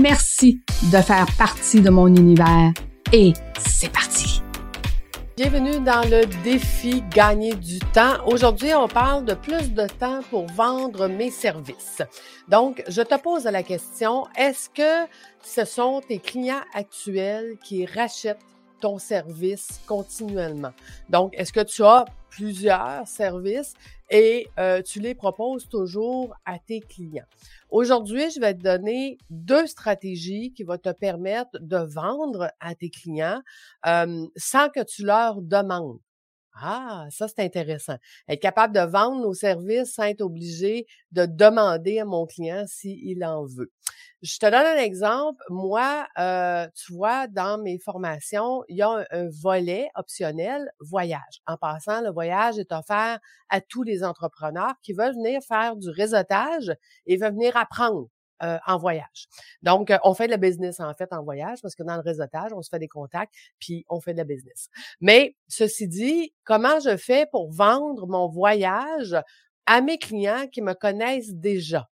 Merci de faire partie de mon univers et c'est parti. Bienvenue dans le défi gagner du temps. Aujourd'hui, on parle de plus de temps pour vendre mes services. Donc, je te pose la question, est-ce que ce sont tes clients actuels qui rachètent ton service continuellement? Donc, est-ce que tu as plusieurs services et euh, tu les proposes toujours à tes clients? Aujourd'hui, je vais te donner deux stratégies qui vont te permettre de vendre à tes clients euh, sans que tu leur demandes. Ah, ça c'est intéressant. Être capable de vendre nos services sans être obligé de demander à mon client s'il en veut. Je te donne un exemple. Moi, euh, tu vois, dans mes formations, il y a un, volet optionnel voyage. En passant, le voyage est offert à tous les entrepreneurs qui veulent venir faire du réseautage et veulent venir apprendre. Euh, en voyage. Donc, euh, on fait de la business en fait en voyage parce que dans le réseautage, on se fait des contacts puis on fait de la business. Mais ceci dit, comment je fais pour vendre mon voyage à mes clients qui me connaissent déjà?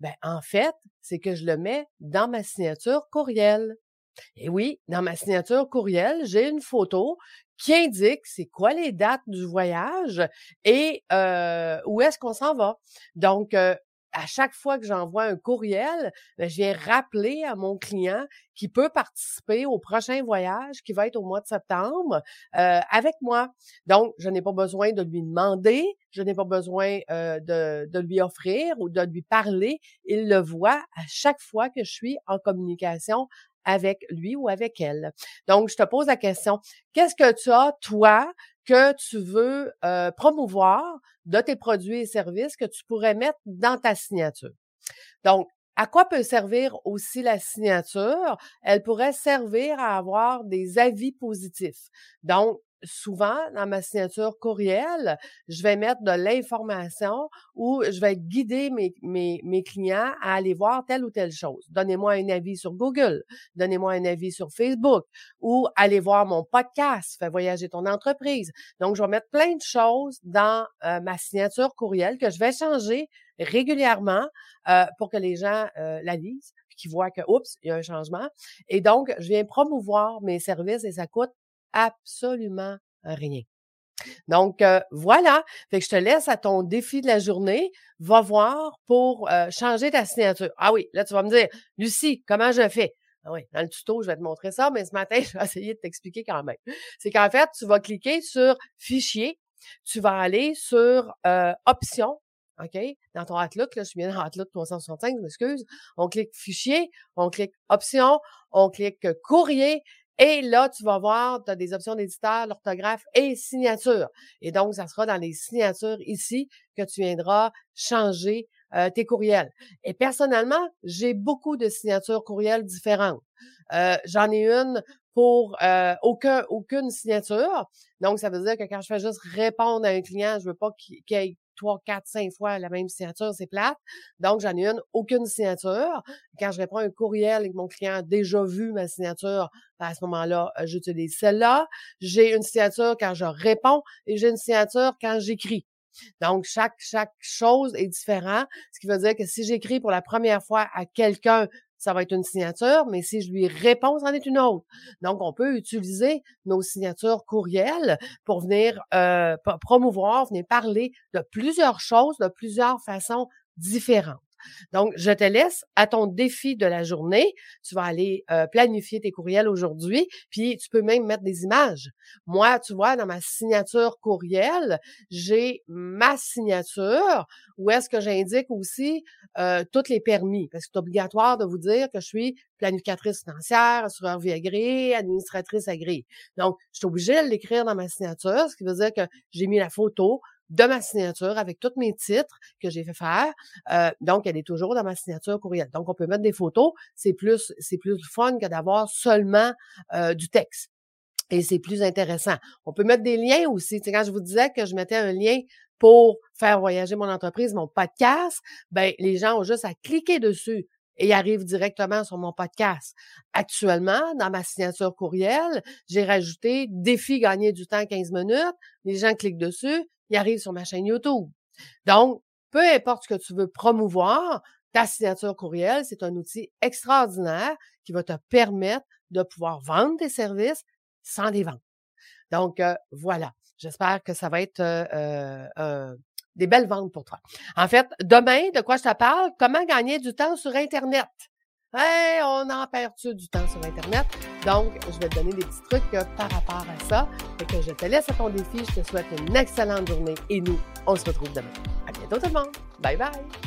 Ben, en fait, c'est que je le mets dans ma signature courriel. Et oui, dans ma signature courriel, j'ai une photo qui indique c'est quoi les dates du voyage et euh, où est-ce qu'on s'en va. Donc, euh, à chaque fois que j'envoie un courriel, ben, je viens rappeler à mon client qui peut participer au prochain voyage qui va être au mois de septembre euh, avec moi. Donc, je n'ai pas besoin de lui demander, je n'ai pas besoin euh, de, de, lui offrir ou de lui parler. Il le voit à chaque fois que je suis en communication avec lui ou avec elle. Donc, je te pose la question, qu'est-ce que tu as, toi, que tu veux euh, promouvoir de tes produits et services que tu pourrais mettre dans ta signature. Donc, à quoi peut servir aussi la signature? Elle pourrait servir à avoir des avis positifs. Donc, souvent, dans ma signature courriel, je vais mettre de l'information ou je vais guider mes, clients à aller voir telle ou telle chose. Donnez-moi un avis sur Google, donnez-moi un avis sur Facebook ou allez voir mon podcast, fais voyager ton entreprise. Donc, je vais mettre plein de choses dans euh, ma signature courriel que je vais changer régulièrement euh, pour que les gens euh, la lisent qu'ils voient que, oups, il y a un changement. Et donc, je viens promouvoir mes services et ça coûte absolument rien. Donc euh, voilà, que je te laisse à ton défi de la journée. Va voir pour euh, changer ta signature. Ah oui, là tu vas me dire, Lucie, comment je fais? Ah oui, dans le tuto je vais te montrer ça, mais ce matin je vais essayer de t'expliquer quand même. C'est qu'en fait tu vas cliquer sur Fichier, tu vas aller sur euh, Options. OK? Dans ton Outlook, là, je suis bien dans Outlook 365, je m'excuse. On clique Fichier, on clique Options, on clique Courrier et là, tu vas voir, tu as des options d'éditeur, l'orthographe et signature. Et donc, ça sera dans les signatures ici que tu viendras changer euh, tes courriels. Et personnellement, j'ai beaucoup de signatures courriels différentes. Euh, j'en ai une pour euh, aucun, aucune signature. Donc, ça veut dire que quand je fais juste répondre à un client, je veux pas qu'il trois, quatre, cinq fois la même signature, c'est plate. Donc, j'en ai une, aucune signature. Quand je réponds à un courriel et que mon client a déjà vu ma signature, ben, à ce moment-là, euh, j'utilise celle-là. J'ai une signature quand je réponds et j'ai une signature quand j'écris. Donc, chaque, chaque chose est différente, ce qui veut dire que si j'écris pour la première fois à quelqu'un ça va être une signature, mais si je lui réponds, c'en est une autre. Donc, on peut utiliser nos signatures courriels pour venir euh, promouvoir, venir parler de plusieurs choses de plusieurs façons différentes. Donc, je te laisse à ton défi de la journée. Tu vas aller euh, planifier tes courriels aujourd'hui, puis tu peux même mettre des images. Moi, tu vois, dans ma signature courriel, j'ai ma signature où est-ce que j'indique aussi euh, tous les permis, parce que c'est obligatoire de vous dire que je suis planificatrice financière, assureur vie agréée, administratrice agréée. Donc, je suis obligée de l'écrire dans ma signature, ce qui veut dire que j'ai mis la photo, de ma signature avec tous mes titres que j'ai fait faire. Euh, donc, elle est toujours dans ma signature courriel. Donc, on peut mettre des photos. C'est plus, c'est plus fun que d'avoir seulement euh, du texte. Et c'est plus intéressant. On peut mettre des liens aussi. quand je vous disais que je mettais un lien pour faire voyager mon entreprise, mon podcast, ben les gens ont juste à cliquer dessus et arrivent directement sur mon podcast. Actuellement, dans ma signature courriel, j'ai rajouté défi gagner du temps 15 minutes. Les gens cliquent dessus, ils arrivent sur ma chaîne YouTube. Donc, peu importe ce que tu veux promouvoir, ta signature courriel, c'est un outil extraordinaire qui va te permettre de pouvoir vendre tes services sans les vendre. Donc, euh, voilà. J'espère que ça va être euh, euh, des belles ventes pour toi. En fait, demain, de quoi je te parle? Comment gagner du temps sur Internet? Hey, on en perd-tu du temps sur Internet? Donc, je vais te donner des petits trucs par rapport à ça. Et que je te laisse à ton défi. Je te souhaite une excellente journée et nous, on se retrouve demain. À bientôt tout le monde. Bye bye!